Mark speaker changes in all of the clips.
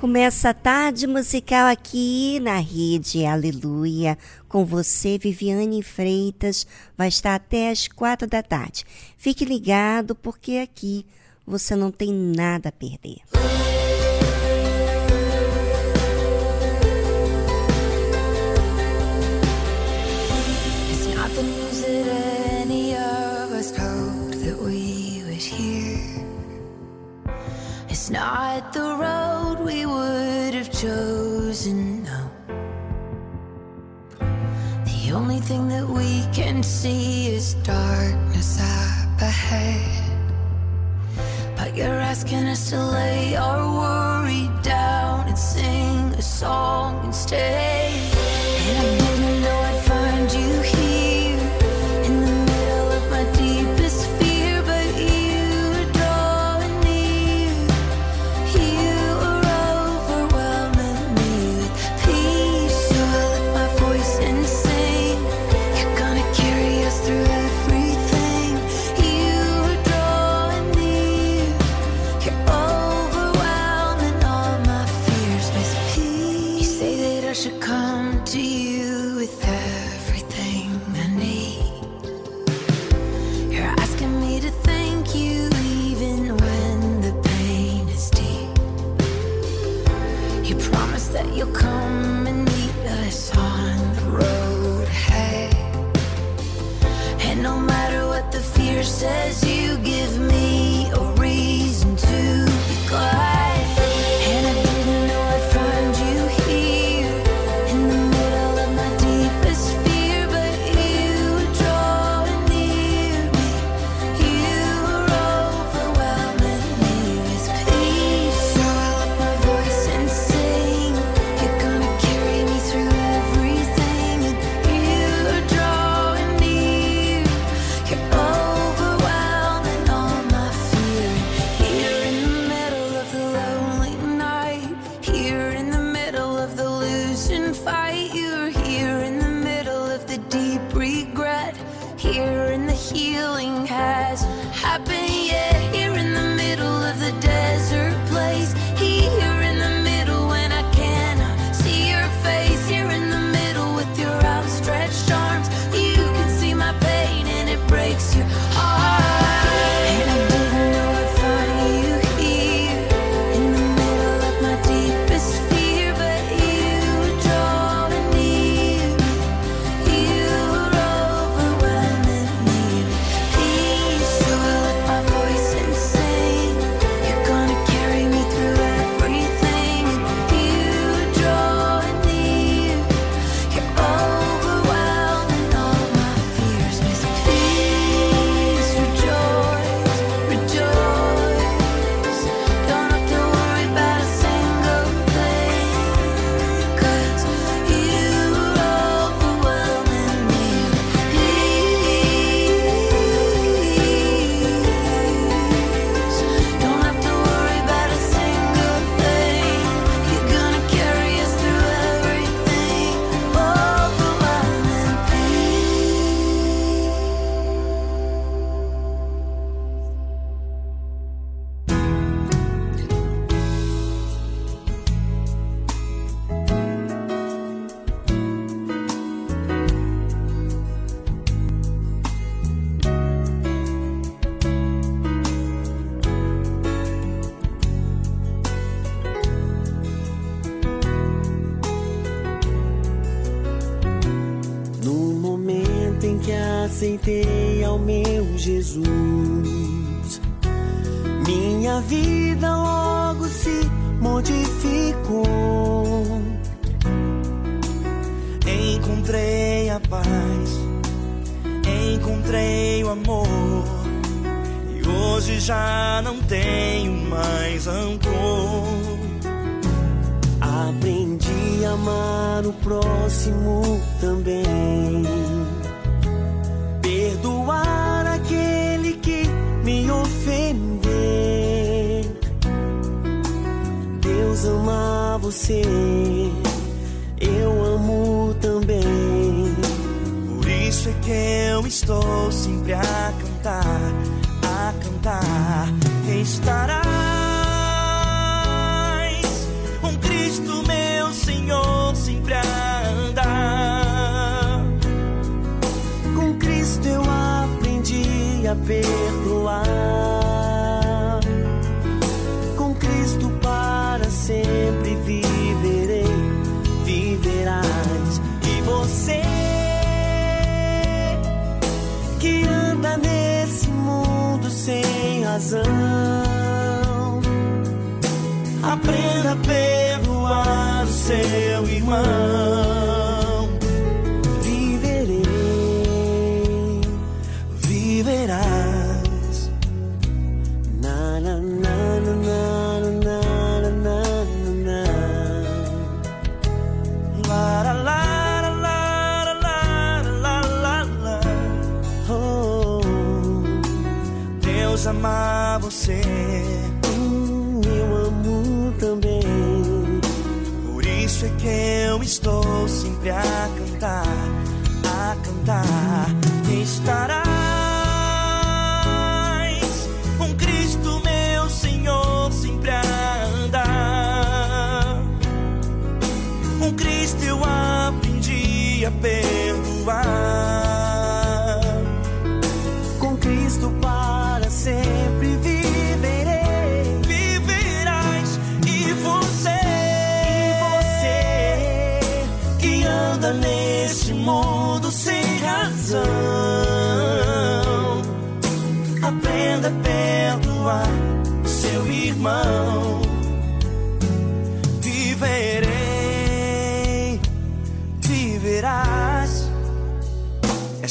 Speaker 1: Começa a tarde musical aqui na rede Aleluia. Com você, Viviane Freitas. Vai estar até as quatro da tarde. Fique ligado, porque aqui você não tem nada a perder.
Speaker 2: It's not the road we would have chosen, no. The only thing that we can see is darkness up ahead. But you're asking us to lay our worry down and sing a song instead.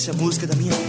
Speaker 3: essa é música da minha vida.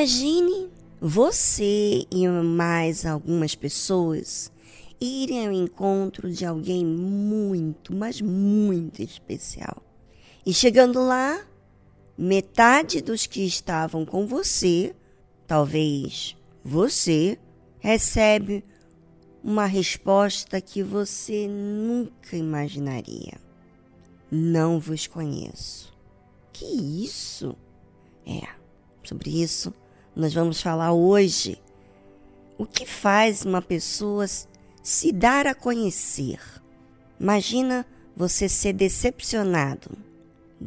Speaker 1: Imagine você e mais algumas pessoas irem ao encontro de alguém muito, mas muito especial. E chegando lá, metade dos que estavam com você, talvez você, recebe uma resposta que você nunca imaginaria. Não vos conheço. Que isso? É, sobre isso nós vamos falar hoje. O que faz uma pessoa se dar a conhecer? Imagina você ser decepcionado.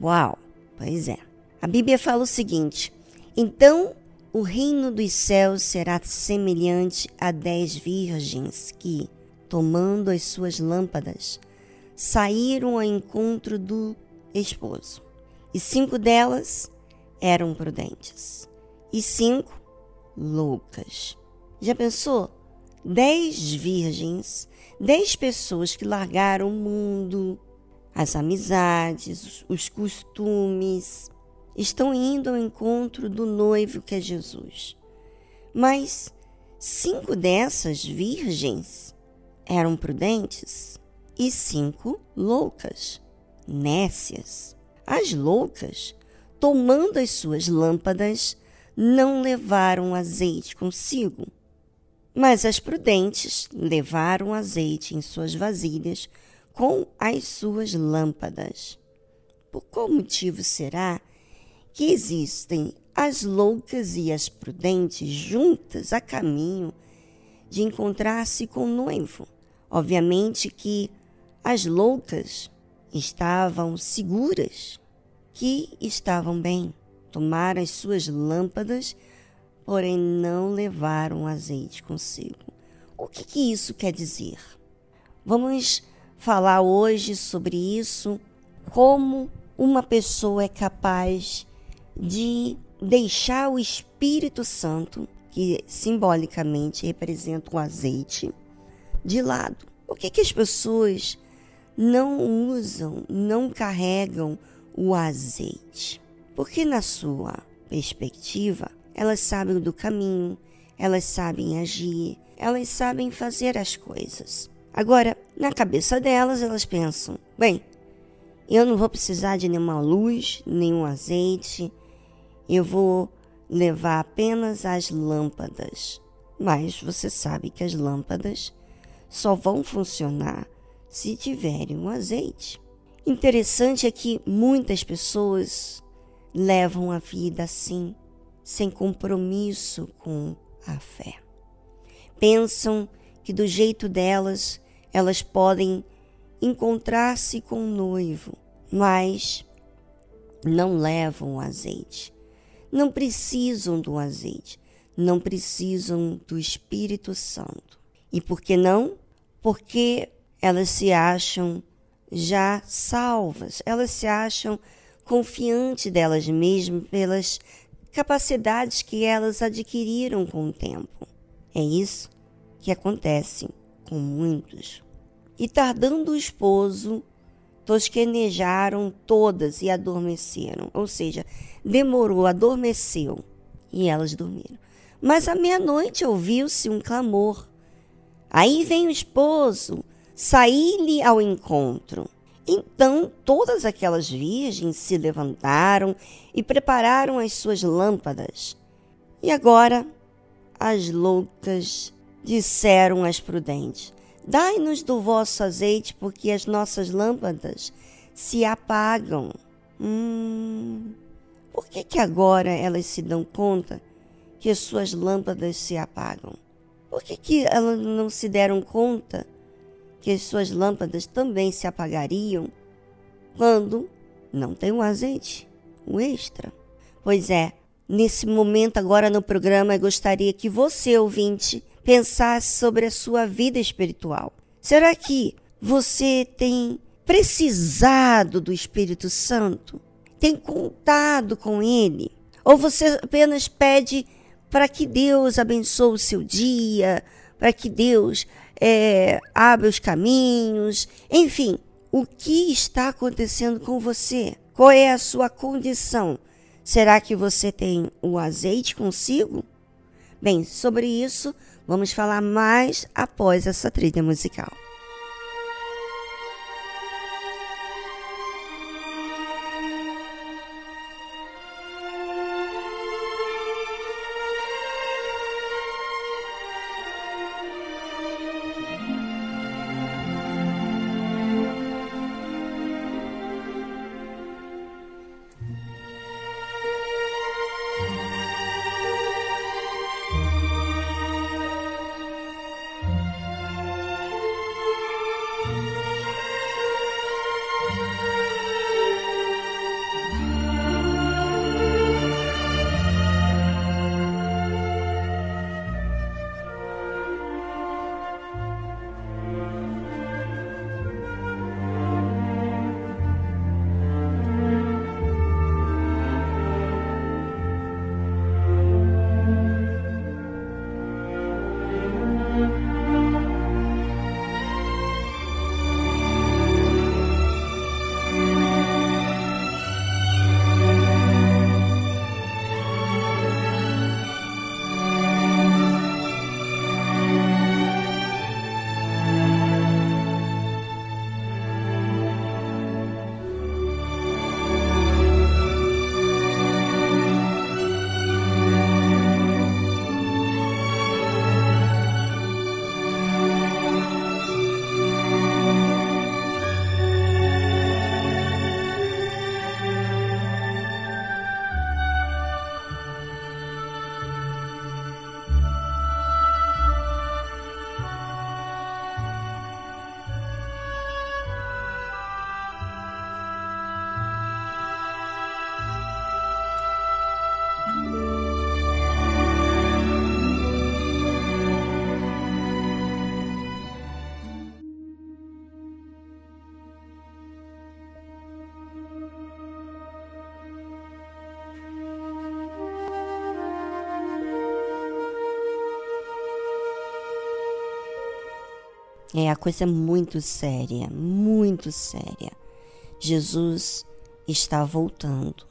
Speaker 1: Uau, pois é. A Bíblia fala o seguinte: então o reino dos céus será semelhante a dez virgens que, tomando as suas lâmpadas, saíram ao encontro do esposo. E cinco delas eram prudentes, e cinco loucas. Já pensou? Dez virgens, dez pessoas que largaram o mundo, as amizades, os costumes, estão indo ao encontro do noivo que é Jesus. Mas cinco dessas virgens eram prudentes e cinco loucas, nécias. As loucas, tomando as suas lâmpadas, não levaram azeite consigo. Mas as prudentes levaram azeite em suas vasilhas com as suas lâmpadas. Por qual motivo será que existem as loucas e as prudentes juntas a caminho de encontrar-se com o noivo. Obviamente que as loucas estavam seguras, que estavam bem, tomaram as suas lâmpadas, porém não levaram azeite consigo. O que, que isso quer dizer? Vamos falar hoje sobre isso, como uma pessoa é capaz de deixar o Espírito Santo, que simbolicamente representa o azeite, de lado. Por que, que as pessoas não usam, não carregam o azeite? Porque, na sua perspectiva, elas sabem do caminho, elas sabem agir, elas sabem fazer as coisas. Agora, na cabeça delas, elas pensam: bem, eu não vou precisar de nenhuma luz, nenhum azeite, eu vou levar apenas as lâmpadas. Mas você sabe que as lâmpadas só vão funcionar se tiverem um azeite. Interessante é que muitas pessoas levam a vida assim, sem compromisso com a fé. Pensam que do jeito delas elas podem encontrar-se com o noivo, mas não levam o azeite não precisam do azeite, não precisam do Espírito Santo. E por que não? Porque elas se acham já salvas, elas se acham confiantes delas mesmas pelas capacidades que elas adquiriram com o tempo. É isso que acontece com muitos. E tardando o esposo, tosquenejaram todas e adormeceram. Ou seja, demorou, adormeceu e elas dormiram. Mas à meia-noite ouviu-se um clamor. Aí vem o esposo, saí-lhe ao encontro. Então todas aquelas virgens se levantaram e prepararam as suas lâmpadas. E agora as loucas disseram às prudentes: Dai-nos do vosso azeite, porque as nossas lâmpadas se apagam. Hum, por que, que agora elas se dão conta que as suas lâmpadas se apagam? Por que, que elas não se deram conta que as suas lâmpadas também se apagariam quando não tem o azeite, o extra? Pois é, nesse momento agora no programa eu gostaria que você, ouvinte, pensasse sobre a sua vida espiritual. Será que você tem precisado do Espírito Santo? tem contado com Ele? Ou você apenas pede para que Deus abençoe o seu dia, para que Deus é, abra os caminhos? Enfim, o que está acontecendo com você? Qual é a sua condição? Será que você tem o azeite consigo? Bem, sobre isso vamos falar mais após essa trilha musical. É a coisa muito séria, muito séria. Jesus está voltando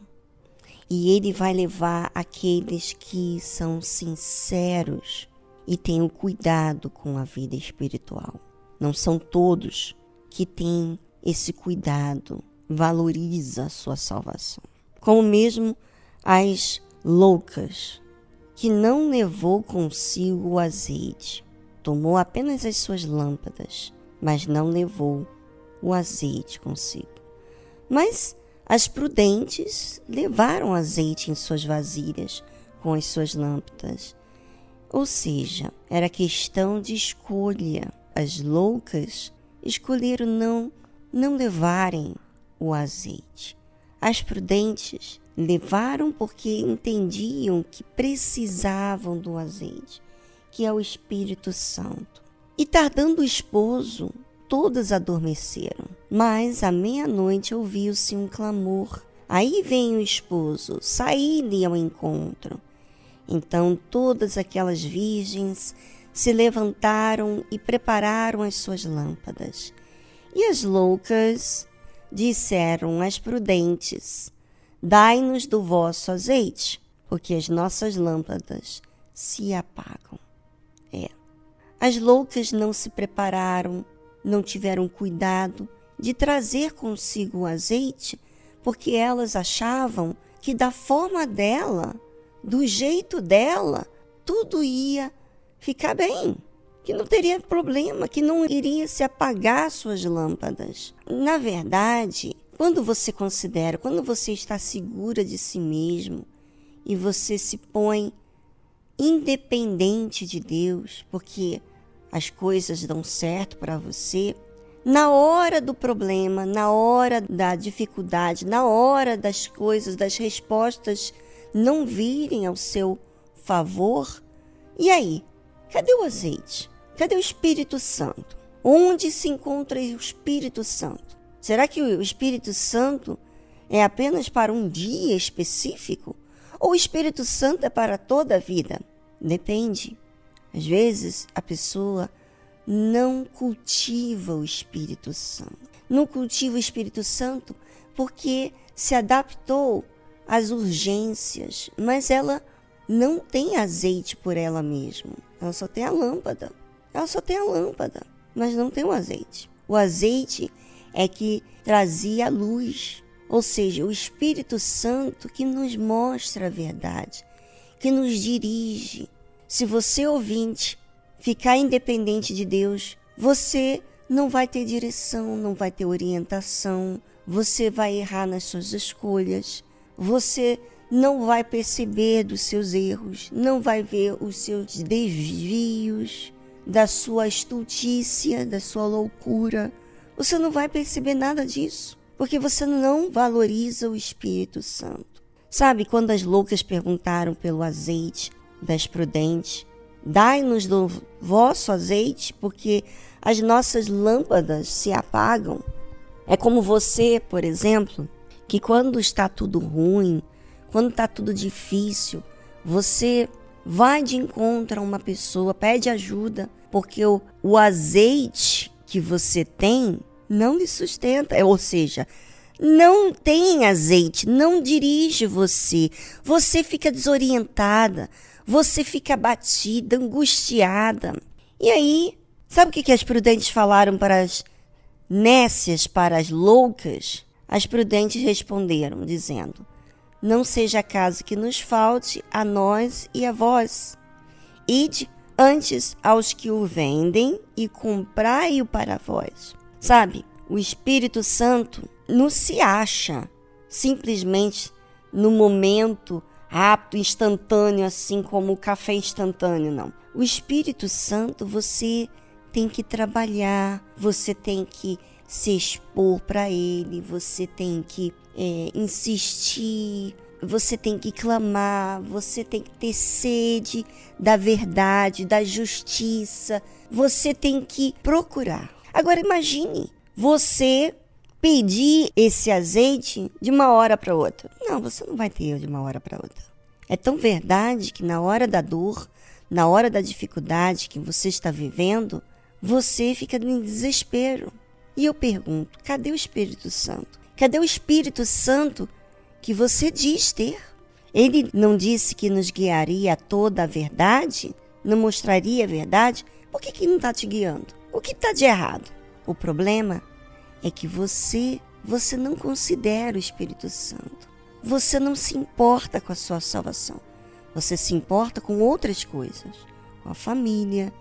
Speaker 1: e ele vai levar aqueles que são sinceros e tenham cuidado com a vida espiritual. Não são todos que têm esse cuidado, valoriza a sua salvação. Como mesmo as loucas, que não levou consigo o azeite, tomou apenas as suas lâmpadas, mas não levou o azeite consigo. Mas as prudentes levaram azeite em suas vasilhas com as suas lâmpadas. Ou seja, era questão de escolha. As loucas escolheram não não levarem o azeite. As prudentes levaram porque entendiam que precisavam do azeite que é o Espírito Santo. E tardando o esposo, todas adormeceram. Mas à meia-noite ouviu-se um clamor. Aí vem o esposo, saí-lhe ao encontro. Então todas aquelas virgens se levantaram e prepararam as suas lâmpadas. E as loucas disseram às prudentes: Dai-nos do vosso azeite, porque as nossas lâmpadas se apagam. É. As loucas não se prepararam, não tiveram cuidado de trazer consigo o azeite, porque elas achavam que da forma dela, do jeito dela, tudo ia ficar bem, que não teria problema, que não iria se apagar suas lâmpadas. Na verdade, quando você considera, quando você está segura de si mesmo e você se põe independente de Deus, porque as coisas dão certo para você, na hora do problema, na hora da dificuldade, na hora das coisas, das respostas não virem ao seu favor, e aí? Cadê o azeite? Cadê o Espírito Santo? Onde se encontra o Espírito Santo? Será que o Espírito Santo é apenas para um dia específico? Ou o Espírito Santo é para toda a vida? Depende. Às vezes a pessoa não cultiva o Espírito Santo. Não cultiva o Espírito Santo porque se adaptou às urgências, mas ela não tem azeite por ela mesma. Ela só tem a lâmpada. Ela só tem a lâmpada, mas não tem o azeite. O azeite é que trazia a luz, ou seja, o Espírito Santo que nos mostra a verdade, que nos dirige. Se você ouvinte ficar independente de Deus, você não vai ter direção, não vai ter orientação, você vai errar nas suas escolhas, você não vai perceber dos seus erros, não vai ver os seus desvios, da sua estultícia, da sua loucura. Você não vai perceber nada disso, porque você não valoriza o Espírito Santo. Sabe quando as loucas perguntaram pelo azeite das prudentes? Dai-nos do vosso azeite, porque as nossas lâmpadas se apagam. É como você, por exemplo, que quando está tudo ruim, quando está tudo difícil, você vai de encontro a uma pessoa, pede ajuda, porque o, o azeite que você tem não lhe sustenta, ou seja, não tem azeite, não dirige você. Você fica desorientada, você fica abatida, angustiada. E aí, sabe o que, que as prudentes falaram para as nécias, para as loucas? As prudentes responderam, dizendo: não seja caso que nos falte a nós e a vós. Ide antes aos que o vendem e comprai-o para vós. Sabe, o Espírito Santo não se acha simplesmente no momento rápido, instantâneo, assim como o café instantâneo, não. O Espírito Santo você tem que trabalhar, você tem que se expor para ele, você tem que é, insistir, você tem que clamar, você tem que ter sede da verdade, da justiça, você tem que procurar. Agora imagine você pedir esse azeite de uma hora para outra. Não, você não vai ter de uma hora para outra. É tão verdade que na hora da dor, na hora da dificuldade que você está vivendo, você fica em desespero. E eu pergunto: cadê o Espírito Santo? Cadê o Espírito Santo que você diz ter? Ele não disse que nos guiaria a toda a verdade? Não mostraria a verdade? Por que, que não está te guiando? O que está de errado? O problema é que você, você não considera o Espírito Santo. Você não se importa com a sua salvação. Você se importa com outras coisas, com a família,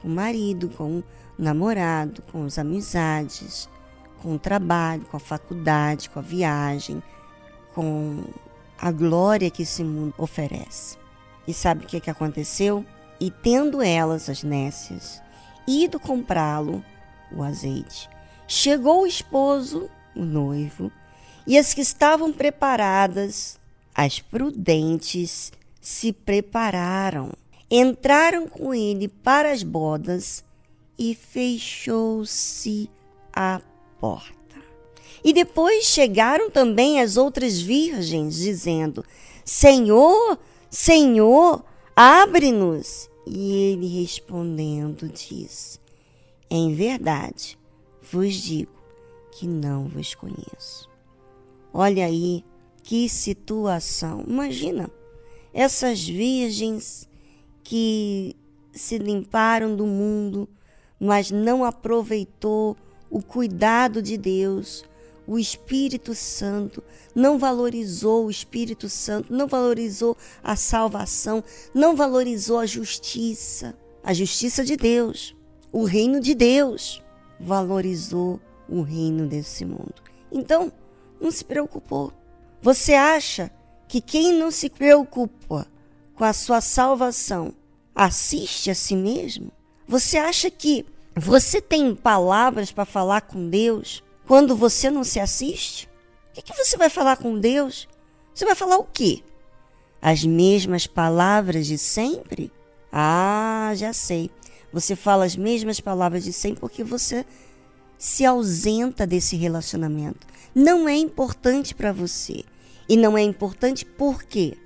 Speaker 1: com o marido, com o namorado, com as amizades, com o trabalho, com a faculdade, com a viagem, com a glória que esse mundo oferece. E sabe o que, que aconteceu? E tendo elas, as nécias, ido comprá-lo, o azeite, chegou o esposo, o noivo, e as que estavam preparadas, as prudentes, se prepararam, entraram com ele para as bodas e fechou-se a porta. E depois chegaram também as outras virgens, dizendo: Senhor, Senhor, abre-nos. E ele respondendo disse: Em verdade vos digo que não vos conheço. Olha aí que situação. Imagina essas virgens que se limparam do mundo, mas não aproveitou o cuidado de Deus, o Espírito Santo, não valorizou o Espírito Santo, não valorizou a salvação, não valorizou a justiça, a justiça de Deus, o reino de Deus, valorizou o reino desse mundo. Então, não se preocupou. Você acha que quem não se preocupa com a sua salvação assiste a si mesmo? Você acha que você tem palavras para falar com Deus quando você não se assiste? O que, que você vai falar com Deus? Você vai falar o quê? As mesmas palavras de sempre? Ah, já sei. Você fala as mesmas palavras de sempre porque você se ausenta desse relacionamento. Não é importante para você. E não é importante por quê?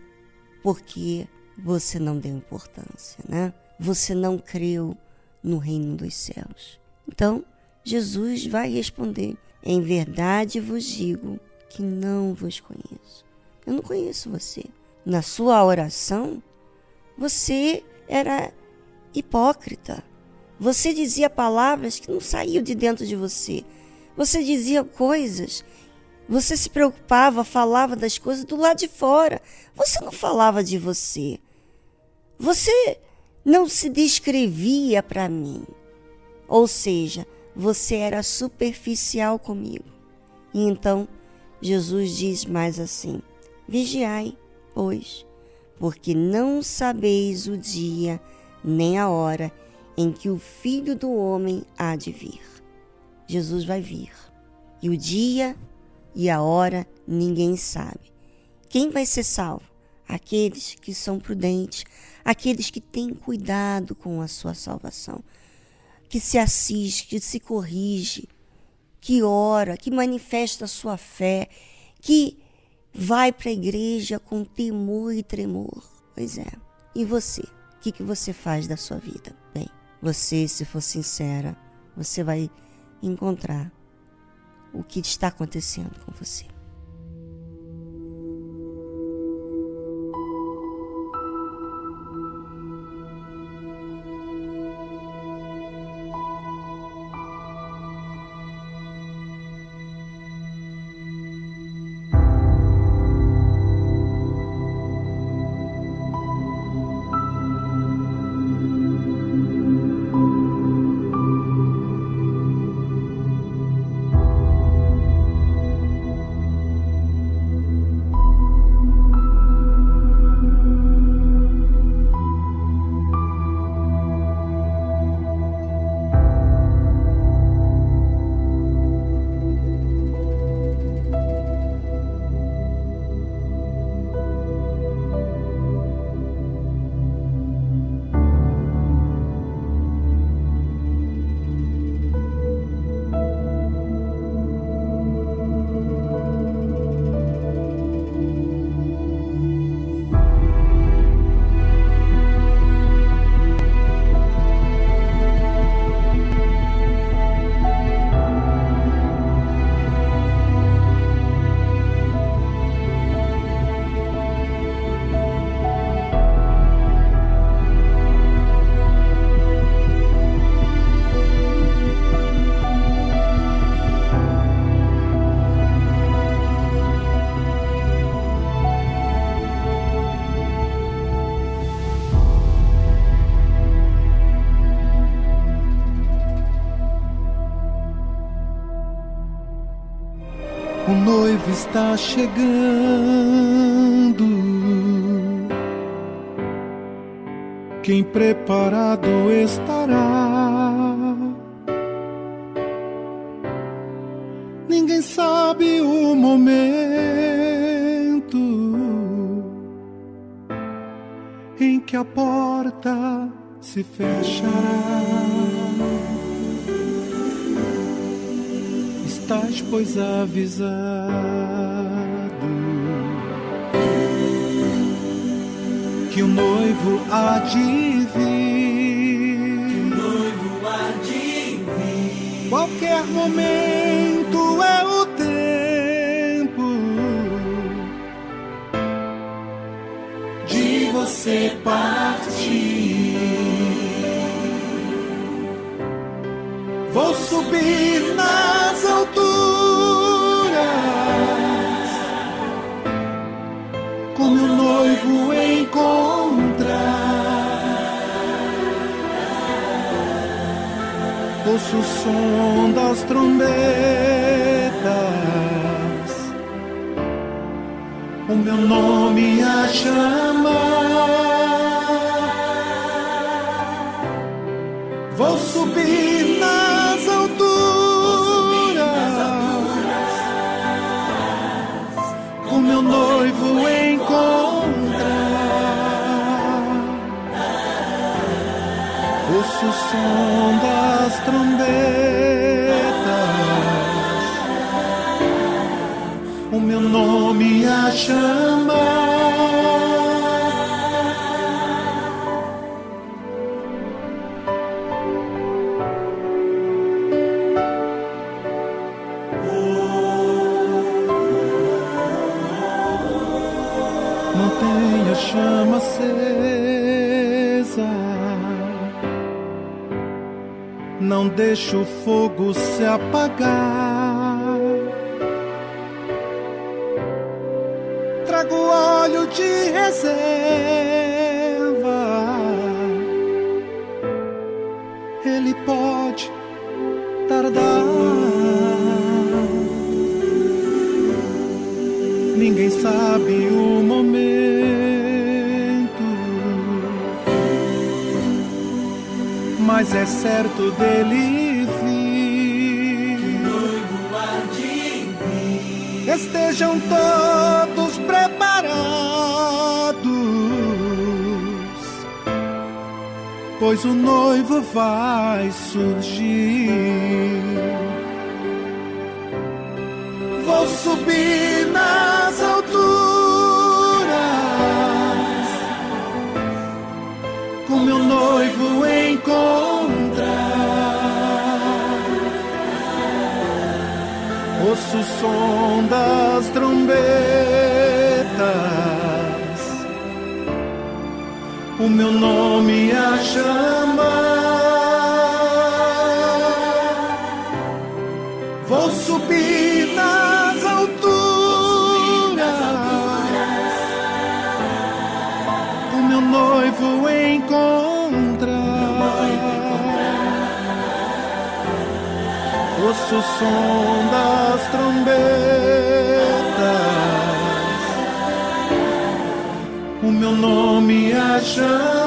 Speaker 1: Porque você não deu importância, né? Você não creu no reino dos céus. Então, Jesus vai responder: Em verdade vos digo que não vos conheço. Eu não conheço você. Na sua oração, Você era hipócrita. Você dizia palavras que não saíam de dentro de você. Você dizia coisas. Você se preocupava, falava das coisas do lado de fora. Você não falava de você. Você não se descrevia para mim. Ou seja, você era superficial comigo. E então Jesus diz mais assim: Vigiai, pois, porque não sabeis o dia nem a hora em que o Filho do Homem há de vir. Jesus vai vir. E o dia e a hora ninguém sabe. Quem vai ser salvo? Aqueles que são prudentes, aqueles que têm cuidado com a sua salvação, que se assiste, que se corrige, que ora, que manifesta a sua fé, que vai para a igreja com temor e tremor. Pois é. E você? O que, que você faz da sua vida? Bem, você, se for sincera, você vai encontrar o que está acontecendo com você.
Speaker 4: Está chegando. Quem preparado estará? Ninguém sabe o momento em que a porta se fechará. Pois, avisado que o noivo há de vir.
Speaker 5: Noivo há de vir.
Speaker 4: Qualquer momento é o tempo
Speaker 5: de você partir.
Speaker 4: Vou subir nas Ouço o som das trombetas, o meu nome a chamar. Vou subir o som das trombetas, o meu nome a chamar. chama ser não deixe o fogo se apagar. Trago óleo de reserva. Certo dele vir.
Speaker 5: Noivo.
Speaker 4: Estejam todos preparados, pois o noivo vai surgir. Vou subir som das trombetas, o meu nome chamar. O som das trombetas, o meu nome a chamar,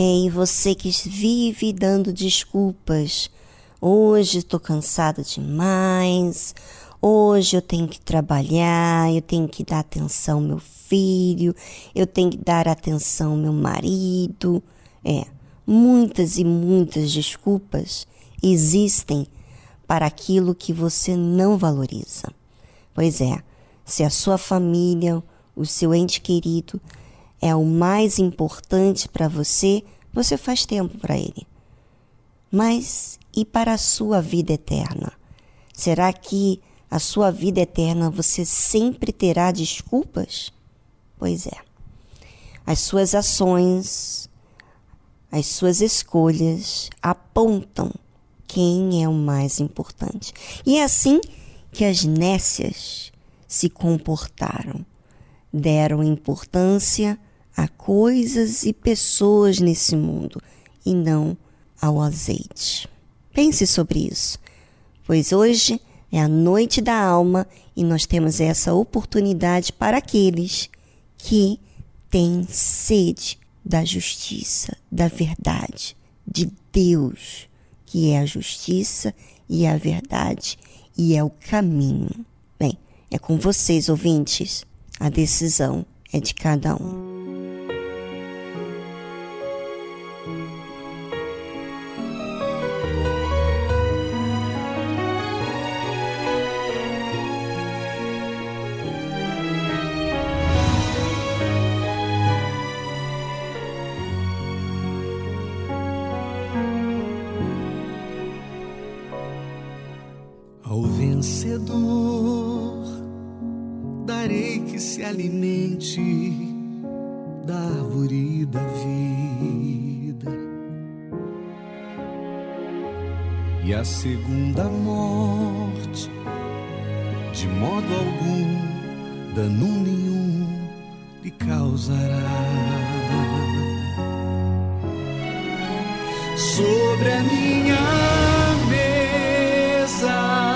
Speaker 1: É, e você que vive dando desculpas. Hoje estou cansada demais. Hoje eu tenho que trabalhar, eu tenho que dar atenção ao meu filho, eu tenho que dar atenção ao meu marido. É, muitas e muitas desculpas existem para aquilo que você não valoriza. Pois é, se a sua família, o seu ente querido é o mais importante para você, você faz tempo para ele. Mas e para a sua vida eterna? Será que a sua vida eterna você sempre terá desculpas? Pois é. As suas ações, as suas escolhas apontam quem é o mais importante. E é assim que as nécias se comportaram. Deram importância a coisas e pessoas nesse mundo e não ao azeite. Pense sobre isso, pois hoje é a noite da alma e nós temos essa oportunidade para aqueles que têm sede da justiça, da verdade, de Deus, que é a justiça e a verdade e é o caminho. Bem, é com vocês, ouvintes. A decisão é de cada um.
Speaker 6: Segunda morte, de modo algum, dano nenhum lhe causará. Sobre a minha escondido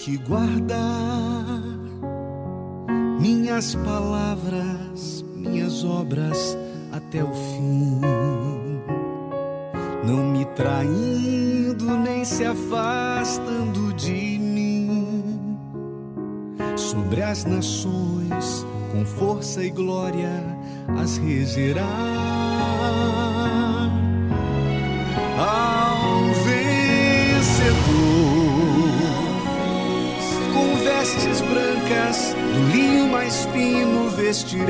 Speaker 6: que guardar minhas palavras, minhas obras até o fim, não me traindo nem se afastando de mim. Sobre as nações com força e glória as regerá. Ao vencedor, vestes brancas, do linho mais fino vestirei,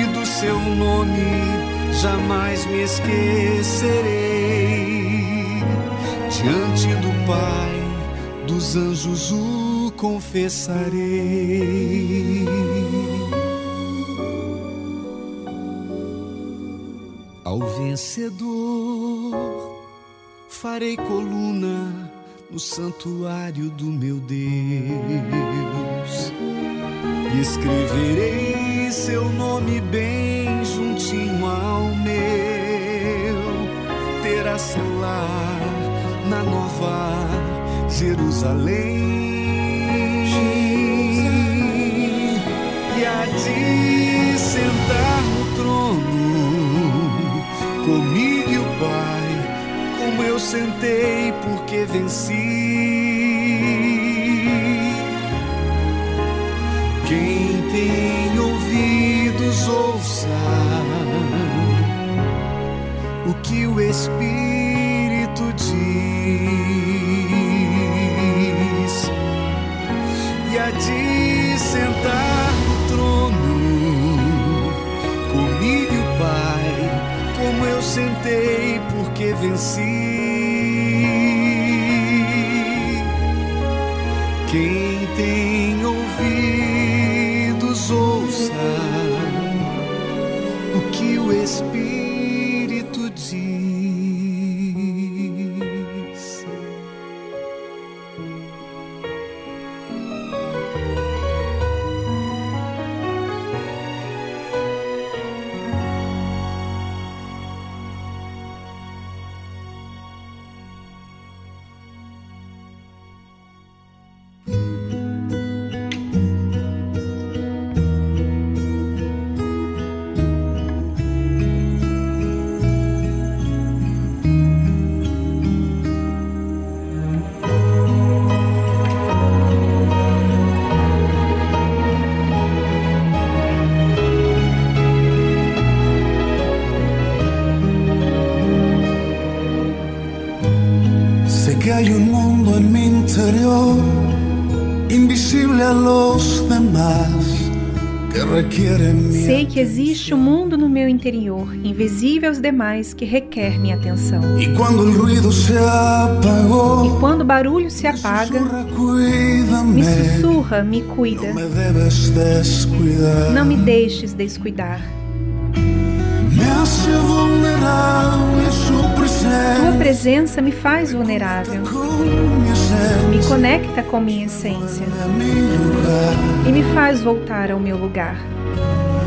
Speaker 6: e do seu nome jamais me esquecerei. Diante do Pai, dos anjos, o confessarei. vencedor, farei coluna no santuário do meu Deus e escreverei seu nome bem juntinho ao meu. Terá seu lar na nova Jerusalém. Eu sentei porque venci. Quem tem ouvidos, ouça o que o Espírito diz. E a de sentar no trono comigo Pai como eu sentei porque venci. Quem
Speaker 7: existe um mundo no meu interior, invisível aos demais, que requer minha atenção.
Speaker 4: E quando
Speaker 7: o barulho se apaga, me sussurra, me cuida. Não me deixes descuidar. Tua presença me faz vulnerável. Me conecta com minha essência. E me faz voltar ao meu lugar.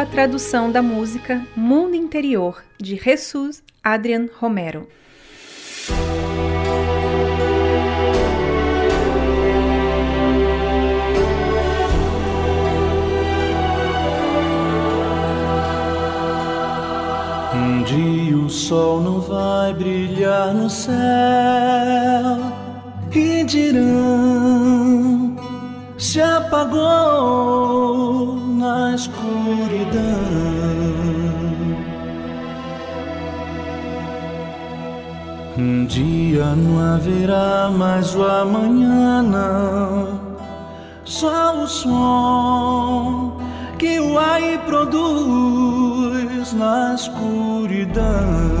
Speaker 7: A tradução da música Mundo Interior, de Jesus Adrian Romero.
Speaker 8: Um dia o sol não vai brilhar no céu e dirão se apagou na escuridão. Um dia não haverá mais o amanhã, não. Só o som que o ar produz na escuridão.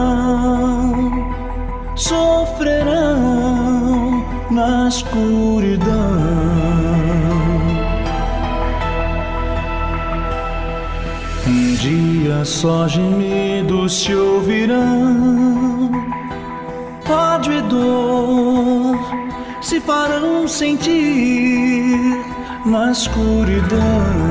Speaker 8: só gemidos se ouvirão, ódio e dor se farão sentir na escuridão.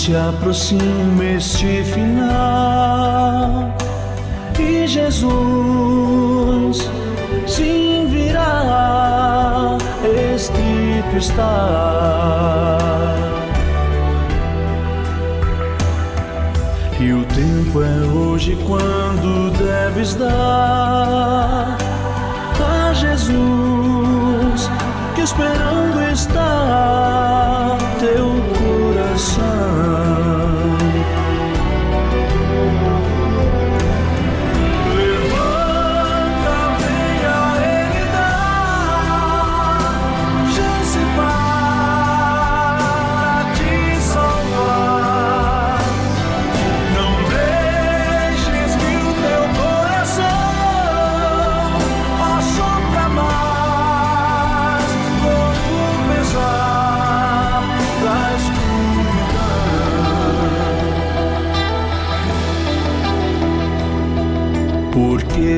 Speaker 8: Se aproxima este final e Jesus sim virá, escrito está. E o tempo é hoje quando deves dar a Jesus que esperando está teu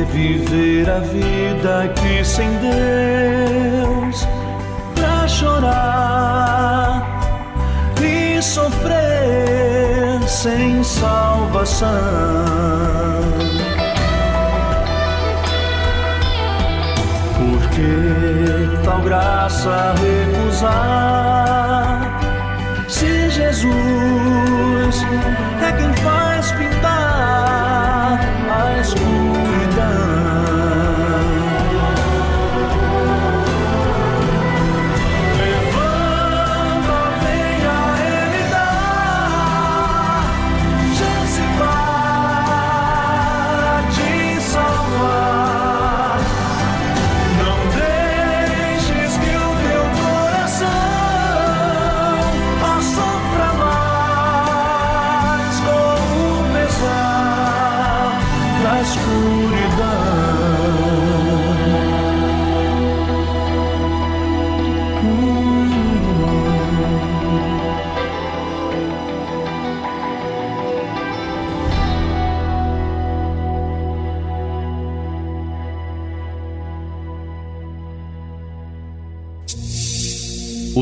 Speaker 8: viver a vida aqui sem Deus pra chorar e sofrer sem salvação. Porque tal graça recusar se Jesus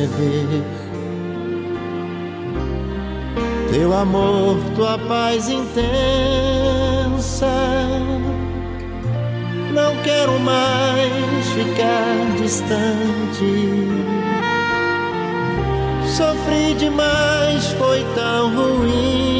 Speaker 9: Receber teu amor, tua paz intensa. Não quero mais ficar distante. Sofri demais, foi tão ruim.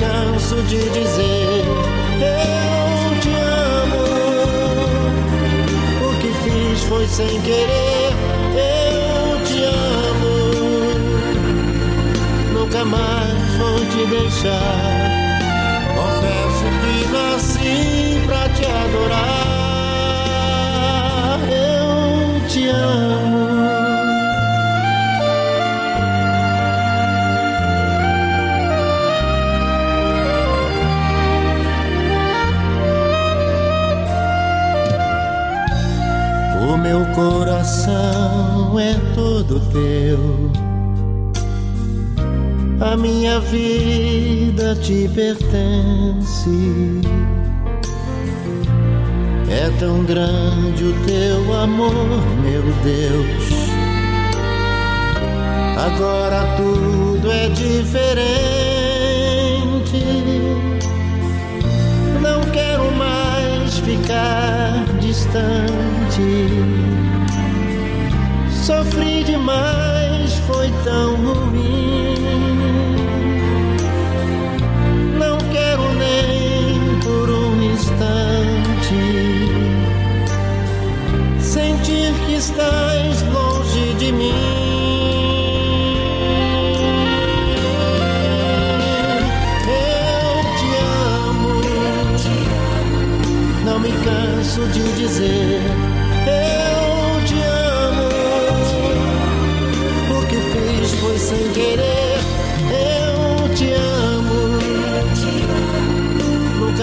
Speaker 9: Canso de dizer. Eu te amo, o que fiz foi sem querer. Eu te amo, nunca mais vou te deixar nasci pra te adorar. Eu te amo. Meu coração é todo teu. A minha vida te pertence. É tão grande o teu amor, meu Deus. Agora tudo é diferente. Não quero mais ficar de instante. Sofri demais, foi tão ruim. Não quero nem por um instante sentir que estás longe de mim. canso de dizer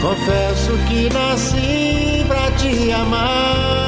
Speaker 9: Confesso que nasci pra te amar.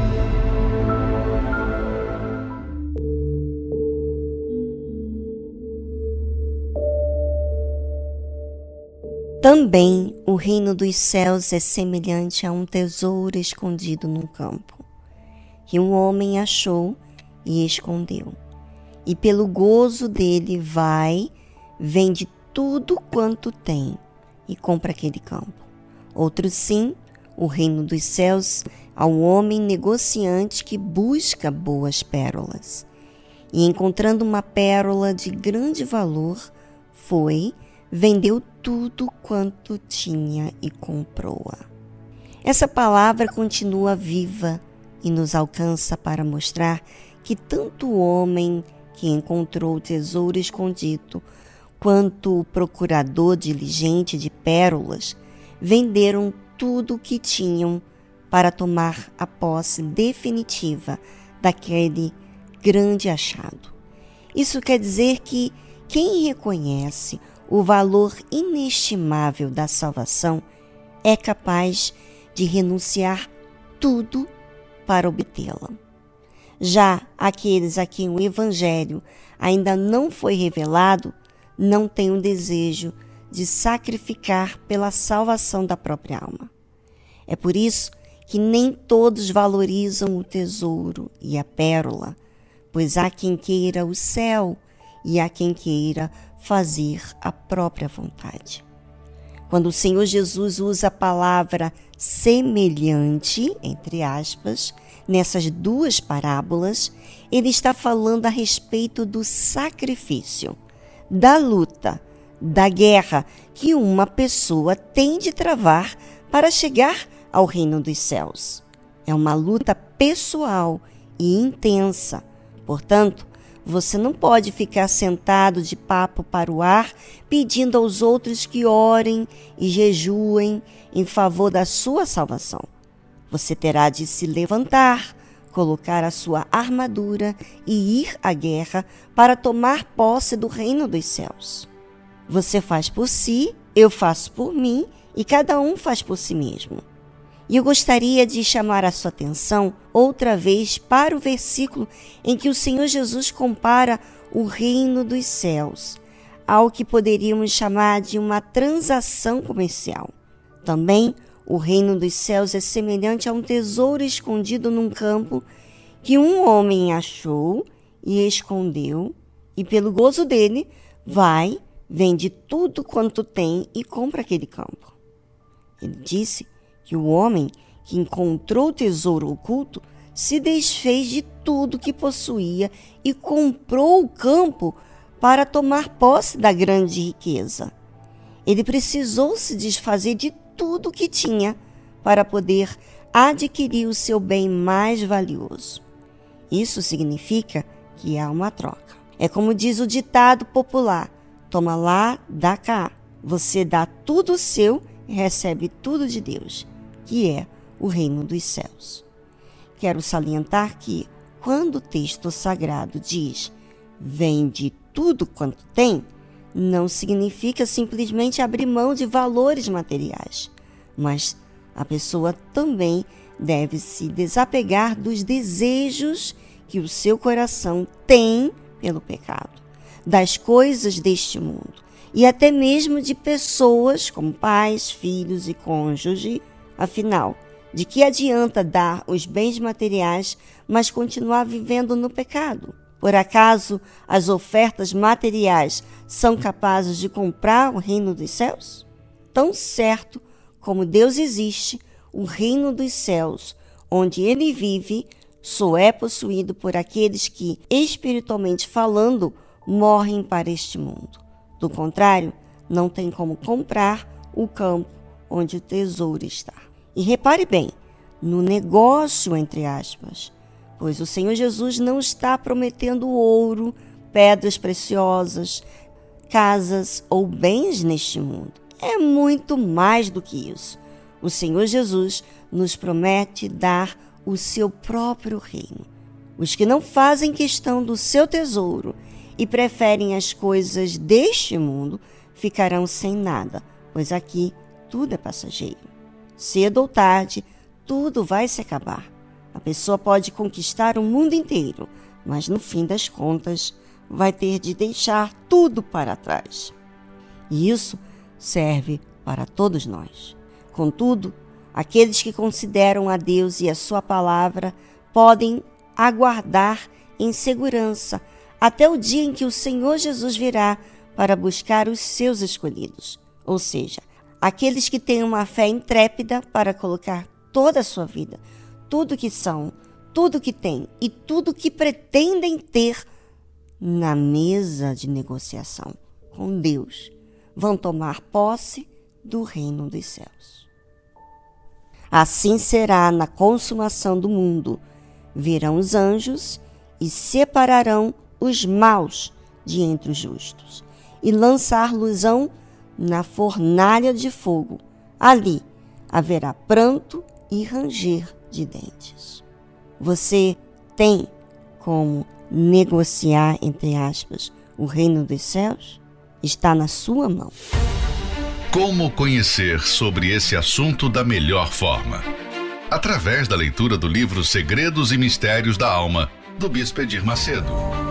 Speaker 1: Também o reino dos céus é semelhante a um tesouro escondido num campo, que um homem achou e escondeu. E pelo gozo dele vai, vende tudo quanto tem e compra aquele campo. Outro sim, o reino dos céus ao homem negociante que busca boas pérolas. E encontrando uma pérola de grande valor, foi, vendeu tudo quanto tinha e comprou-a. Essa palavra continua viva e nos alcança para mostrar que tanto o homem que encontrou o tesouro escondido quanto o procurador diligente de pérolas venderam tudo o que tinham para tomar a posse definitiva daquele grande achado. Isso quer dizer que quem reconhece o valor inestimável da salvação é capaz de renunciar tudo para obtê-la. Já aqueles a quem o Evangelho ainda não foi revelado não têm o desejo de sacrificar pela salvação da própria alma. É por isso que nem todos valorizam o tesouro e a pérola, pois há quem queira o céu e há quem queira fazer a própria vontade. Quando o Senhor Jesus usa a palavra semelhante, entre aspas, nessas duas parábolas, ele está falando a respeito do sacrifício da luta, da guerra que uma pessoa tem de travar para chegar ao reino dos céus. É uma luta pessoal e intensa. Portanto, você não pode ficar sentado de papo para o ar pedindo aos outros que orem e jejuem em favor da sua salvação. Você terá de se levantar, colocar a sua armadura e ir à guerra para tomar posse do reino dos céus. Você faz por si, eu faço por mim e cada um faz por si mesmo. E eu gostaria de chamar a sua atenção outra vez para o versículo em que o Senhor Jesus compara o reino dos céus ao que poderíamos chamar de uma transação comercial. Também o reino dos céus é semelhante a um tesouro escondido num campo que um homem achou e escondeu, e pelo gozo dele, vai, vende tudo quanto tem e compra aquele campo. Ele disse que o homem que encontrou o tesouro oculto se desfez de tudo que possuía e comprou o campo para tomar posse da grande riqueza. Ele precisou se desfazer de tudo que tinha para poder adquirir o seu bem mais valioso. Isso significa que há uma troca. É como diz o ditado popular: toma lá, dá cá. Você dá tudo seu e recebe tudo de Deus, que é o reino dos céus. Quero salientar que, quando o texto sagrado diz vende tudo quanto tem, não significa simplesmente abrir mão de valores materiais, mas a pessoa também deve se desapegar dos desejos que o seu coração tem pelo pecado, das coisas deste mundo e até mesmo de pessoas como pais, filhos e cônjuge. Afinal, de que adianta dar os bens materiais, mas continuar vivendo no pecado? Por acaso as ofertas materiais são capazes de comprar o reino dos céus? Tão certo como Deus existe, o reino dos céus, onde ele vive, só é possuído por aqueles que, espiritualmente falando, morrem para este mundo. Do contrário, não tem como comprar o campo onde o tesouro está. E repare bem, no negócio, entre aspas, pois o Senhor Jesus não está prometendo ouro, pedras preciosas, casas ou bens neste mundo. É muito mais do que isso. O Senhor Jesus nos promete dar o seu próprio reino. Os que não fazem questão do seu tesouro e preferem as coisas deste mundo ficarão sem nada, pois aqui tudo é passageiro. Cedo ou tarde, tudo vai se acabar. A pessoa pode conquistar o mundo inteiro, mas no fim das contas vai ter de deixar tudo para trás. E isso serve para todos nós. Contudo, aqueles que consideram a Deus e a Sua palavra podem aguardar em segurança até o dia em que o Senhor Jesus virá para buscar os seus escolhidos, ou seja, aqueles que têm uma fé intrépida para colocar toda a sua vida, tudo que são, tudo que têm e tudo que pretendem ter na mesa de negociação com Deus, vão tomar posse do reino dos céus. Assim será na consumação do mundo. Virão os anjos e separarão os maus de entre os justos, e lançar-losão na fornalha de fogo. Ali haverá pranto e ranger de dentes. Você tem como negociar, entre aspas, o reino dos céus? Está na sua mão.
Speaker 10: Como conhecer sobre esse assunto da melhor forma? Através da leitura do livro Segredos e Mistérios da Alma, do Bispo Edir Macedo.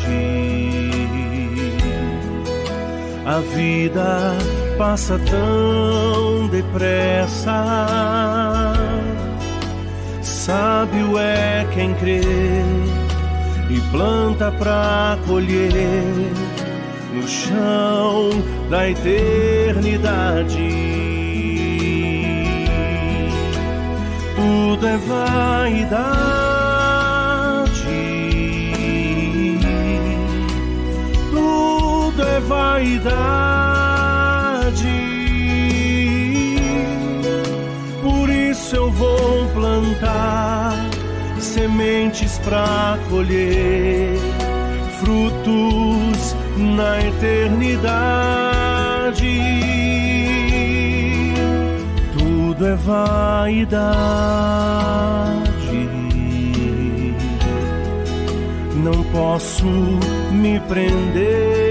Speaker 11: a vida passa tão depressa. Sábio é quem crê e planta pra colher no chão da eternidade. Tudo é vaidade vaidade. Por isso eu vou plantar sementes para colher frutos na eternidade. Tudo é vaidade. Não posso me prender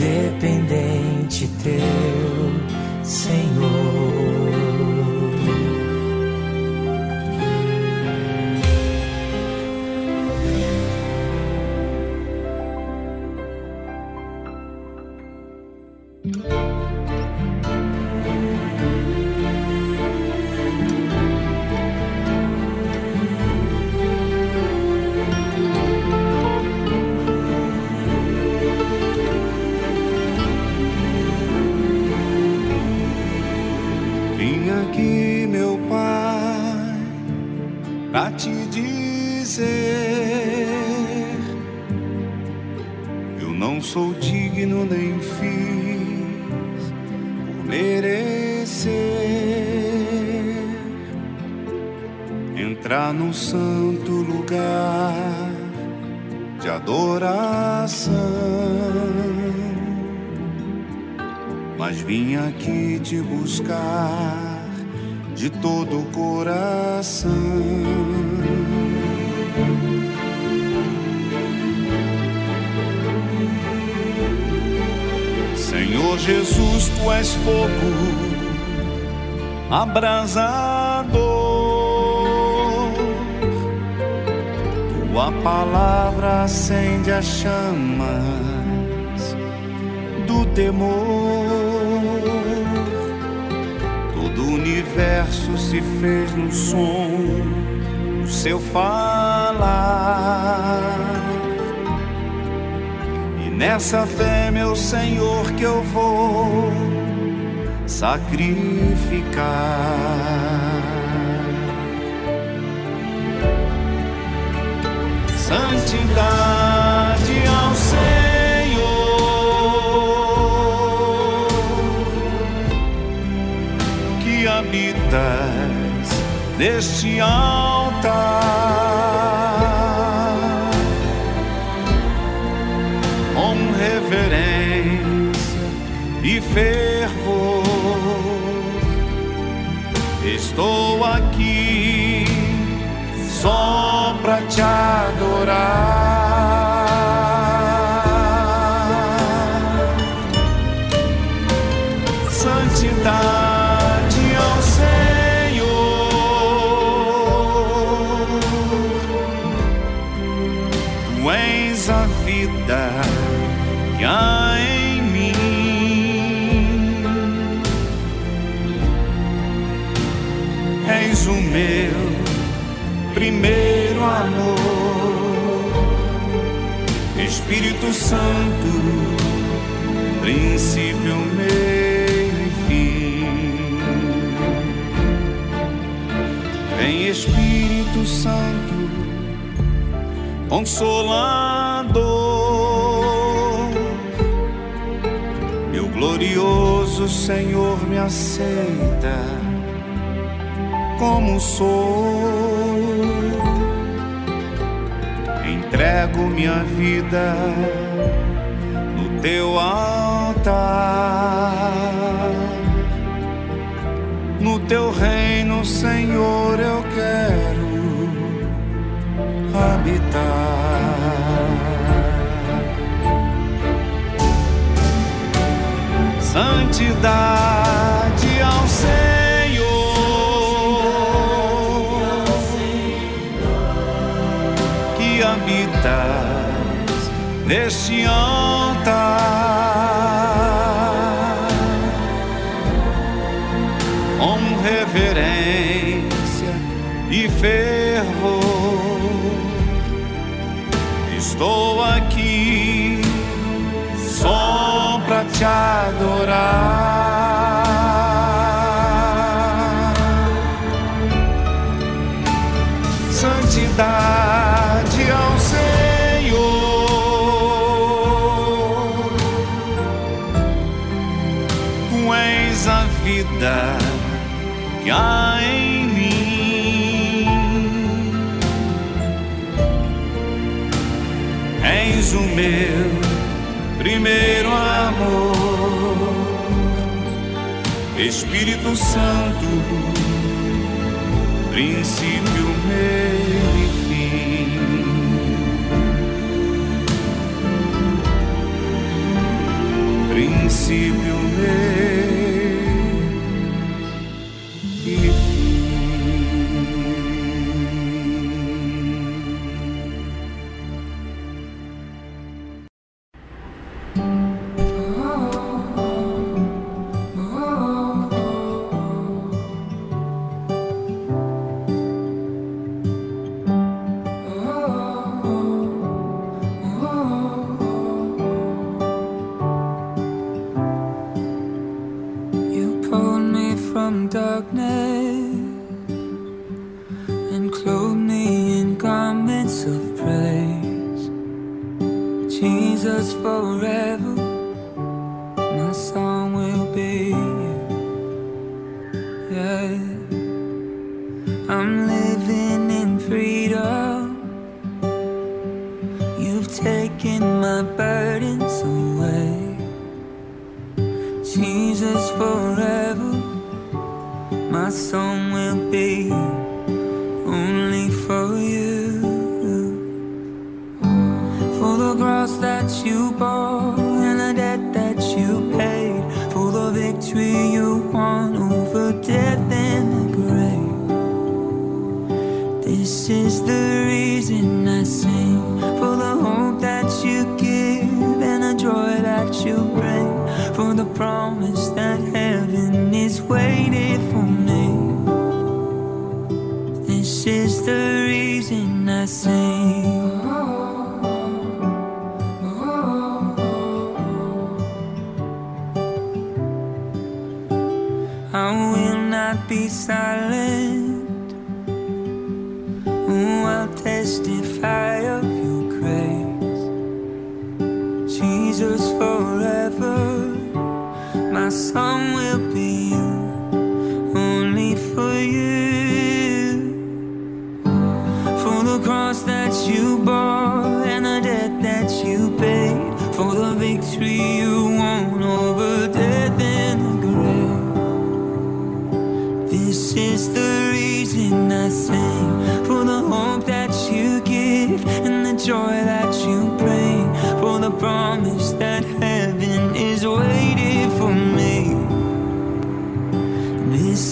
Speaker 12: dependente teu, Senhor.
Speaker 13: Senhor Jesus, tu és fogo abrasador. Tua palavra acende as chamas do temor. Todo o universo se fez no som do seu falar. Nessa fé, meu Senhor, que eu vou sacrificar. Santidade ao Senhor que habitas neste altar fervor. Estou aqui só pra te adorar. Espírito Santo, princípio, meio e fim. Vem Espírito Santo, Consolador, meu glorioso Senhor me aceita como sou. Entrego minha vida teu altar. No teu reino, Senhor, eu quero habitar. Santidade ao Senhor. habitas neste altar com reverência e fervor. Estou aqui só pra te adorar. Santidade vida que há em mim. És o meu primeiro amor, Espírito Santo, princípio, meio e fim. Princípio, meio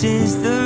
Speaker 14: is the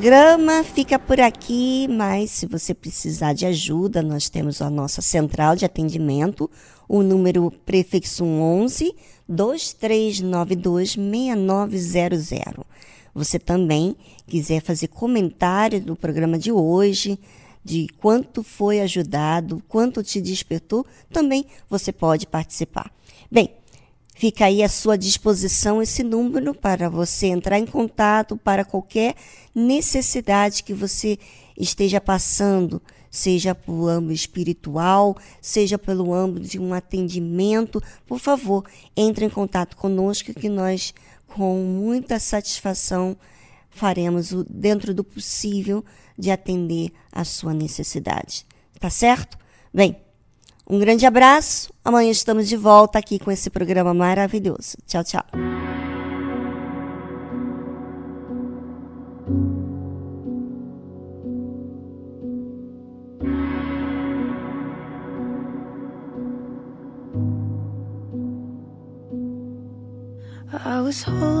Speaker 1: programa fica por aqui, mas se você precisar de ajuda, nós temos a nossa central de atendimento, o número prefixo 11 2392 6900. Você também quiser fazer comentário do programa de hoje, de quanto foi ajudado, quanto te despertou, também você pode participar. Bem, Fica aí à sua disposição esse número para você entrar em contato para qualquer necessidade que você esteja passando, seja pelo âmbito espiritual, seja pelo âmbito de um atendimento. Por favor, entre em contato conosco que nós, com muita satisfação, faremos o dentro do possível de atender a sua necessidade. Tá certo? Bem, um grande abraço. Amanhã estamos de volta aqui com esse programa maravilhoso. Tchau, tchau.
Speaker 2: I was holding